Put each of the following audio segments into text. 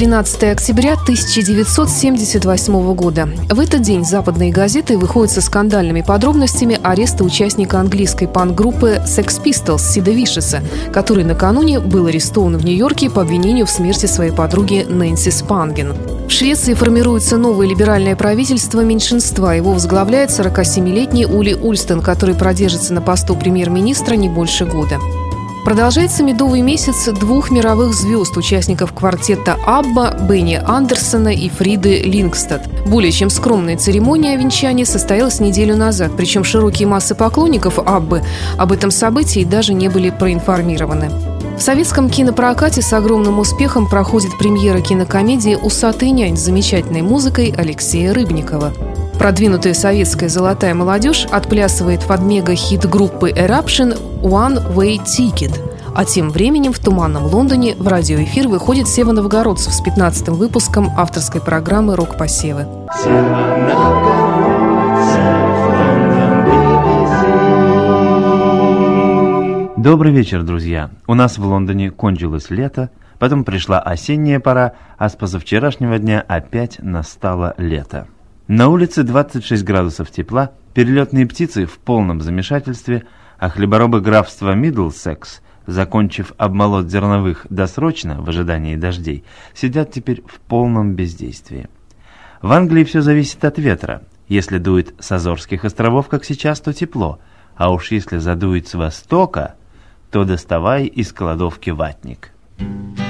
13 октября 1978 года. В этот день западные газеты выходят со скандальными подробностями ареста участника английской панк-группы Sex Pistols Сида Вишеса, который накануне был арестован в Нью-Йорке по обвинению в смерти своей подруги Нэнси Спанген. В Швеции формируется новое либеральное правительство меньшинства. Его возглавляет 47-летний Ули Ульстон, который продержится на посту премьер-министра не больше года. Продолжается медовый месяц двух мировых звезд, участников квартета Абба, Бенни Андерсона и Фриды Лингстад. Более чем скромная церемония венчания состоялась неделю назад, причем широкие массы поклонников Аббы об этом событии даже не были проинформированы. В советском кинопрокате с огромным успехом проходит премьера кинокомедии «Усатый нянь» с замечательной музыкой Алексея Рыбникова. Продвинутая советская золотая молодежь отплясывает под мега-хит группы Eruption «One Way Ticket». А тем временем в туманном Лондоне в радиоэфир выходит Сева Новгородцев с 15-м выпуском авторской программы «Рок-посевы». Добрый вечер, друзья. У нас в Лондоне кончилось лето, потом пришла осенняя пора, а с позавчерашнего дня опять настало лето. На улице 26 градусов тепла, перелетные птицы в полном замешательстве, а хлеборобы графства Мидлсекс, закончив обмолот зерновых досрочно в ожидании дождей, сидят теперь в полном бездействии. В Англии все зависит от ветра. Если дует с Азорских островов, как сейчас, то тепло, а уж если задует с востока, то доставай из кладовки ватник. Thank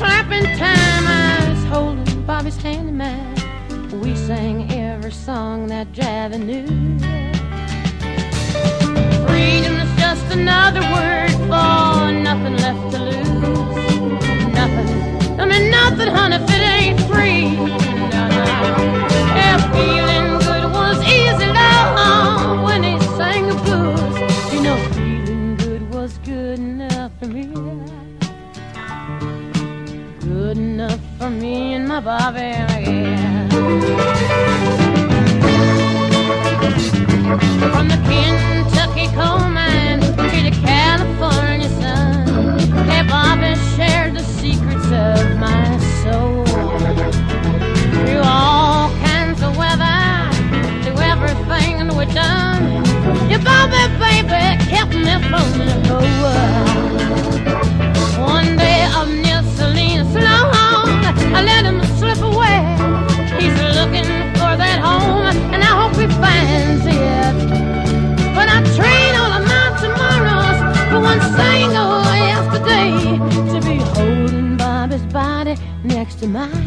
wipers slapping time. I was holding Bobby's hand in mine. We sang every song that Javi knew. Freedom is just another word for nothing left to lose. Nothing. I mean, nothing, honey, if it ain't free. No, no. Yeah, feeling to mine.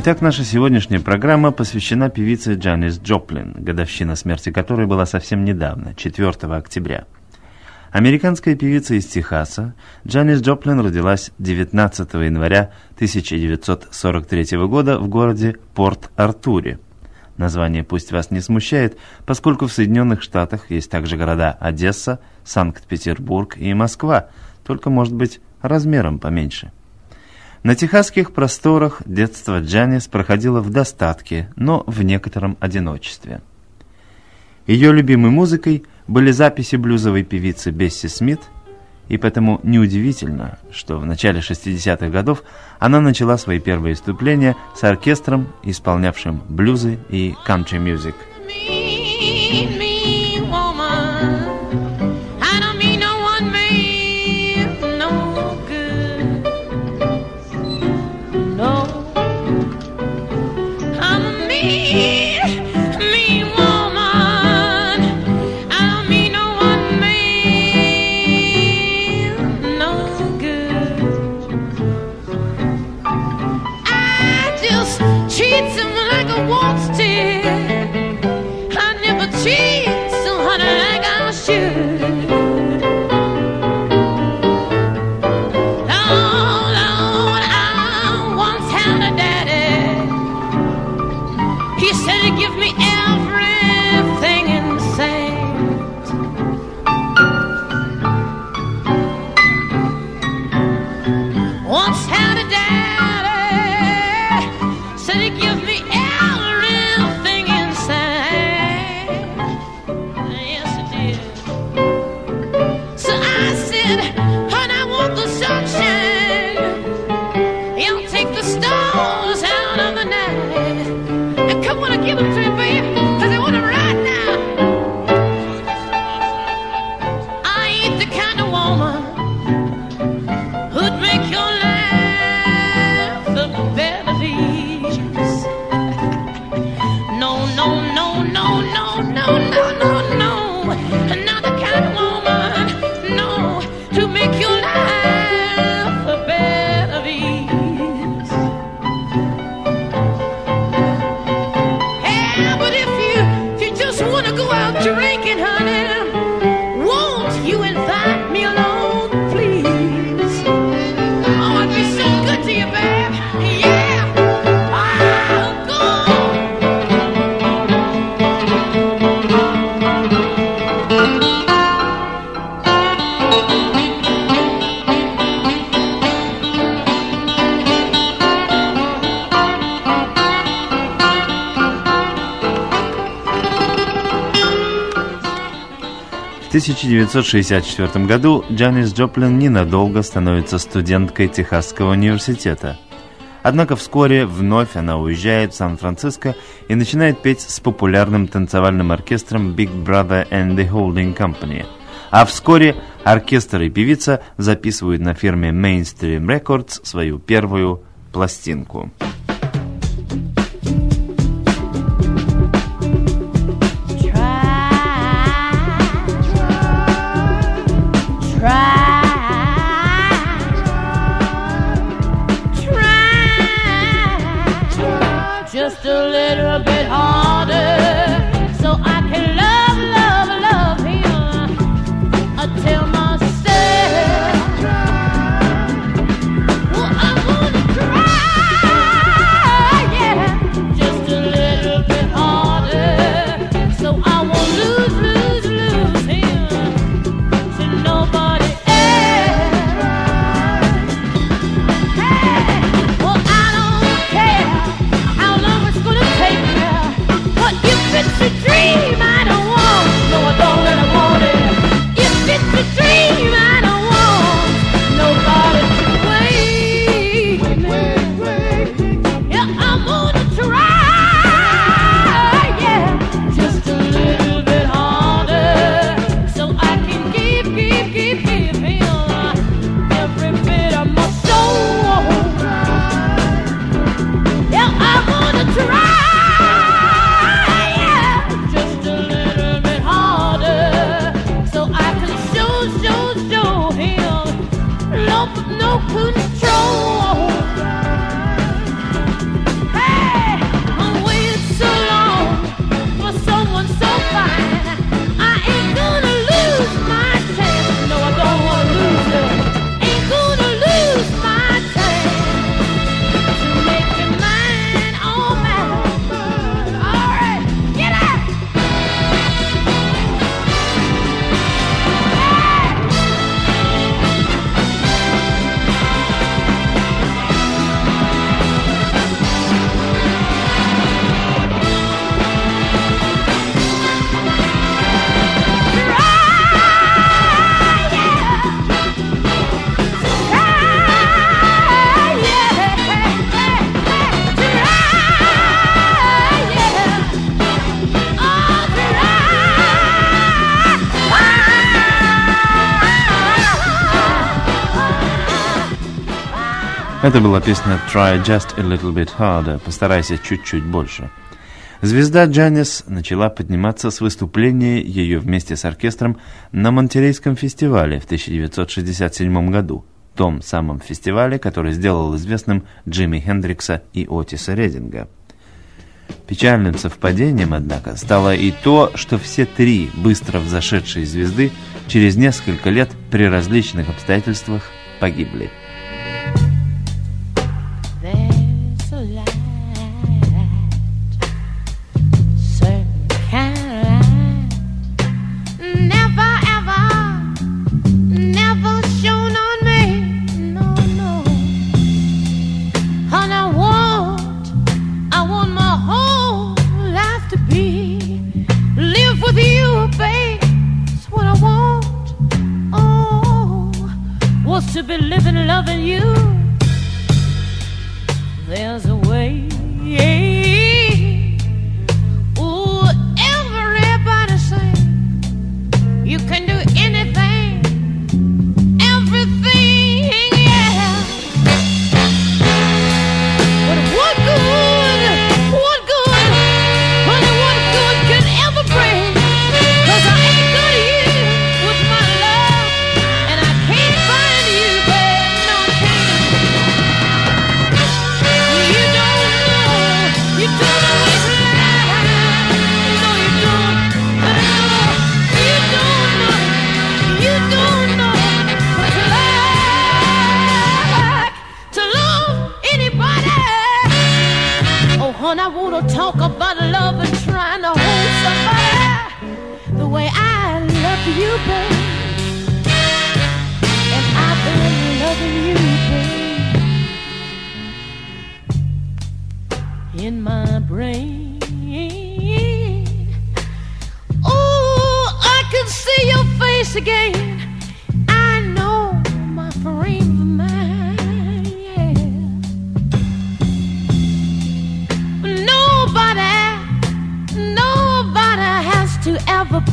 Итак, наша сегодняшняя программа посвящена певице Джанис Джоплин, годовщина смерти которой была совсем недавно, 4 октября. Американская певица из Техаса Джанис Джоплин родилась 19 января 1943 года в городе Порт-Артуре. Название пусть вас не смущает, поскольку в Соединенных Штатах есть также города Одесса, Санкт-Петербург и Москва, только, может быть, размером поменьше. На техасских просторах детство Джанис проходило в достатке, но в некотором одиночестве. Ее любимой музыкой были записи блюзовой певицы Бесси Смит, и поэтому неудивительно, что в начале 60-х годов она начала свои первые выступления с оркестром, исполнявшим блюзы и кантри-мюзик – You said to give me В 1964 году Джанис Джоплин ненадолго становится студенткой Техасского университета. Однако вскоре вновь она уезжает в Сан-Франциско и начинает петь с популярным танцевальным оркестром Big Brother and the Holding Company. А вскоре оркестр и певица записывают на фирме Mainstream Records свою первую пластинку. Это была песня «Try just a little bit harder» «Постарайся чуть-чуть больше». Звезда Джанис начала подниматься с выступления ее вместе с оркестром на Монтерейском фестивале в 1967 году, том самом фестивале, который сделал известным Джимми Хендрикса и Отиса Рединга. Печальным совпадением, однако, стало и то, что все три быстро взошедшие звезды через несколько лет при различных обстоятельствах погибли.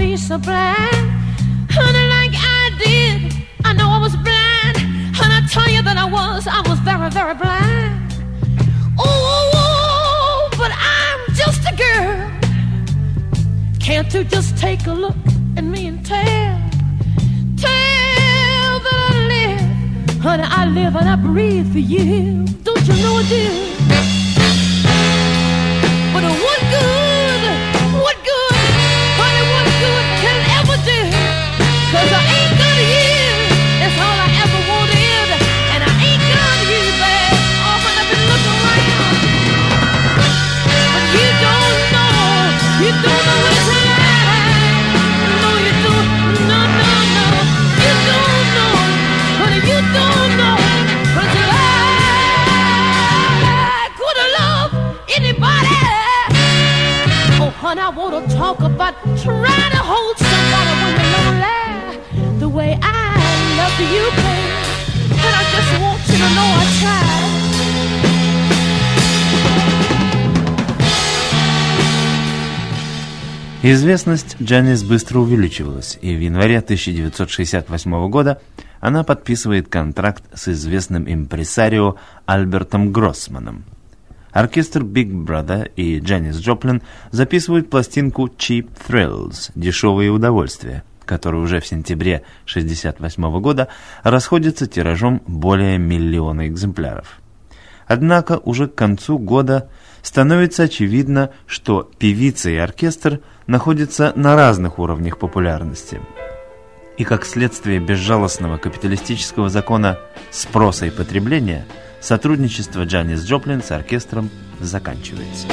Be so blind, honey, like I did. I know I was blind, and I tell you that I was, I was very, very blind. Oh, but I'm just a girl. Can't you just take a look at me and tell, tell that I live, honey, I live and I breathe for you. Don't you know I do? Известность Джанис быстро увеличивалась, и в январе 1968 года она подписывает контракт с известным импресарио Альбертом Гроссманом. Оркестр Big Brother и Джанис Джоплин записывают пластинку Cheap Thrills – «Дешевые удовольствия», которая уже в сентябре 1968 года расходится тиражом более миллиона экземпляров. Однако уже к концу года становится очевидно, что певица и оркестр находятся на разных уровнях популярности. И как следствие безжалостного капиталистического закона спроса и потребления, сотрудничество Джанис Джоплин с оркестром заканчивается.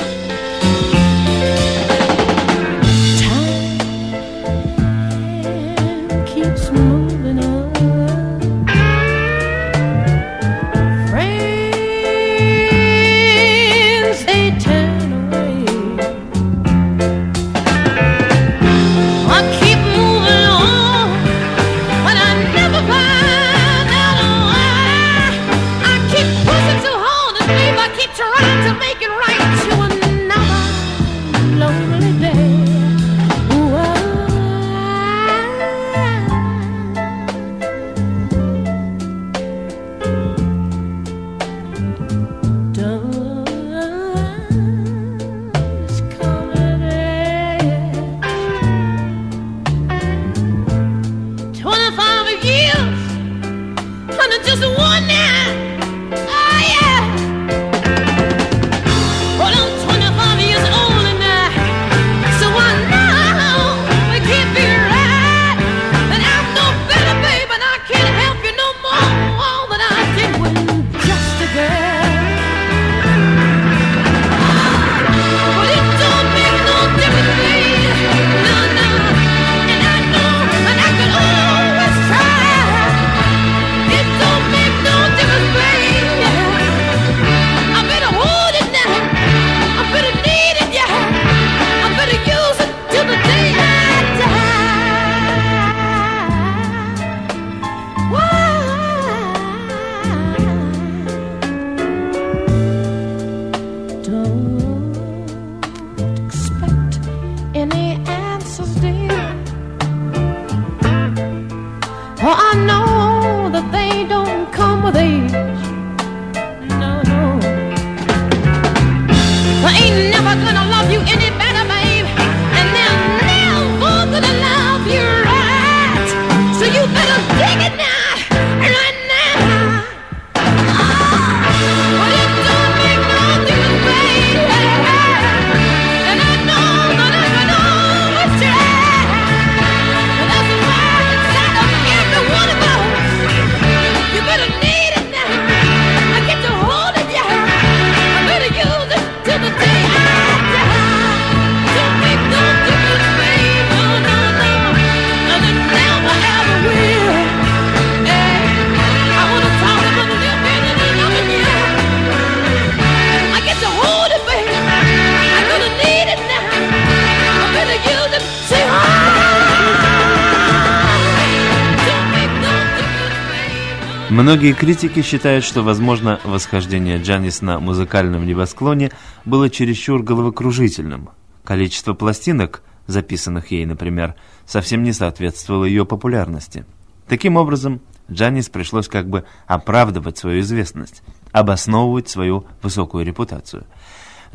Многие критики считают, что, возможно, восхождение Джанис на музыкальном небосклоне было чересчур головокружительным. Количество пластинок, записанных ей, например, совсем не соответствовало ее популярности. Таким образом, Джанис пришлось как бы оправдывать свою известность, обосновывать свою высокую репутацию.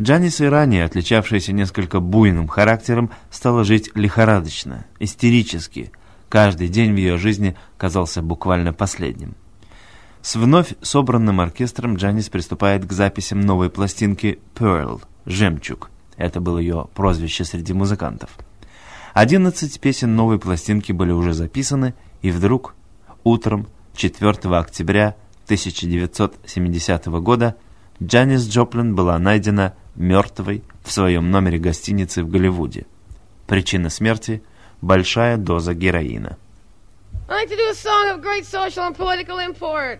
Джанис и ранее, отличавшаяся несколько буйным характером, стала жить лихорадочно, истерически. Каждый день в ее жизни казался буквально последним. С вновь собранным оркестром Джанис приступает к записям новой пластинки «Pearl» — «Жемчуг». Это было ее прозвище среди музыкантов. Одиннадцать песен новой пластинки были уже записаны, и вдруг, утром 4 октября 1970 года, Джанис Джоплин была найдена мертвой в своем номере гостиницы в Голливуде. Причина смерти – большая доза героина. I like to do a song of great social and political import.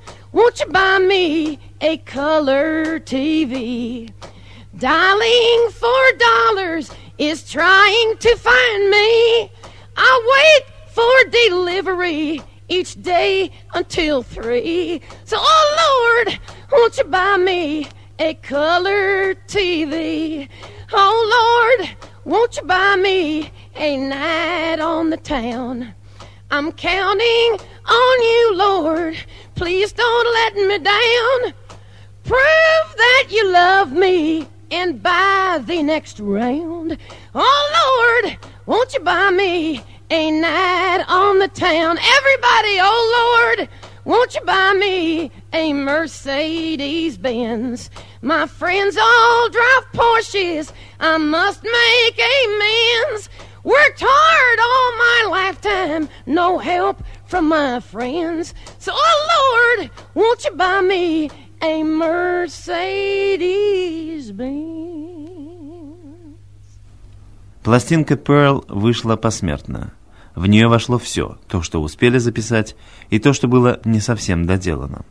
won't you buy me a color TV? Dialing for dollars is trying to find me. I wait for delivery each day until three. So, oh Lord, won't you buy me a color TV? Oh Lord, won't you buy me a night on the town? I'm counting on you, Lord. Please don't let me down. Prove that you love me and buy the next round. Oh Lord, won't you buy me a night on the town? Everybody, oh Lord, won't you buy me a Mercedes Benz? My friends all drive Porsches. I must make amends. Worked hard all my lifetime, no help from my friends. So, oh Lord, won't you buy me a Mercedes Benz? Пластинка Pearl вышла посмертно. В нее вошло все, то, что успели записать, и то, что было не совсем доделано.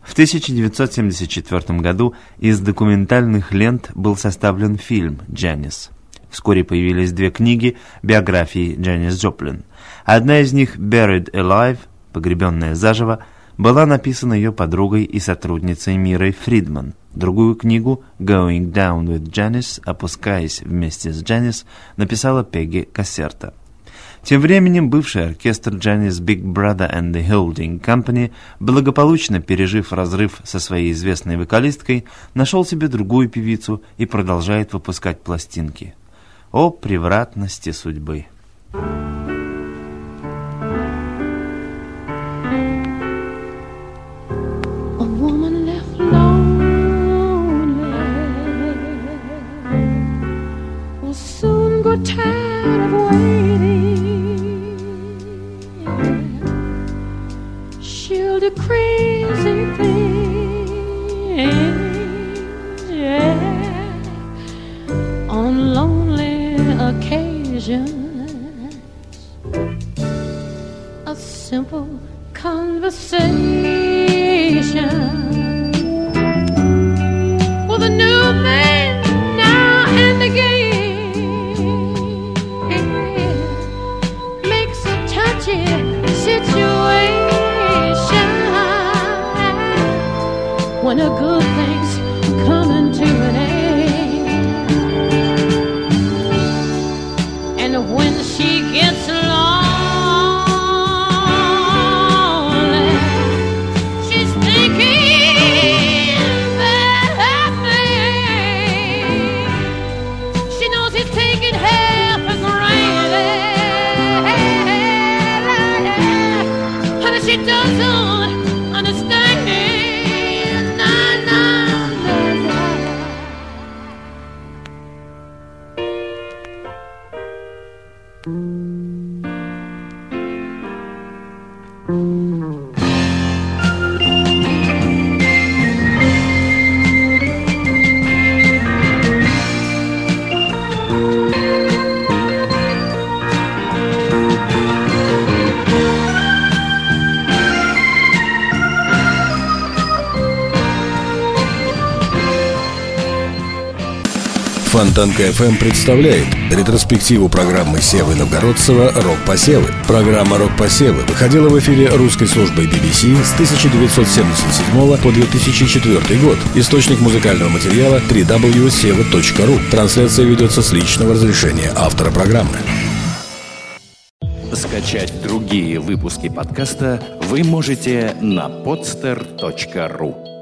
В 1974 году из документальных лент был составлен фильм «Джанис». Вскоре появились две книги биографии Джанис Джоплин. Одна из них «Buried Alive» «Погребенная заживо» была написана ее подругой и сотрудницей Мирой Фридман. Другую книгу «Going Down with Janice» «Опускаясь вместе с Джанис» написала Пегги Кассерта. Тем временем бывший оркестр Janis Big Brother and the Holding Company, благополучно пережив разрыв со своей известной вокалисткой, нашел себе другую певицу и продолжает выпускать пластинки. О превратности судьбы! A woman simple conversation Фонтанка FM представляет ретроспективу программы Севы Новгородцева «Рок-посевы». Программа «Рок-посевы» выходила в эфире русской службой BBC с 1977 по 2004 год. Источник музыкального материала www.seva.ru. Трансляция ведется с личного разрешения автора программы. Скачать другие выпуски подкаста вы можете на podster.ru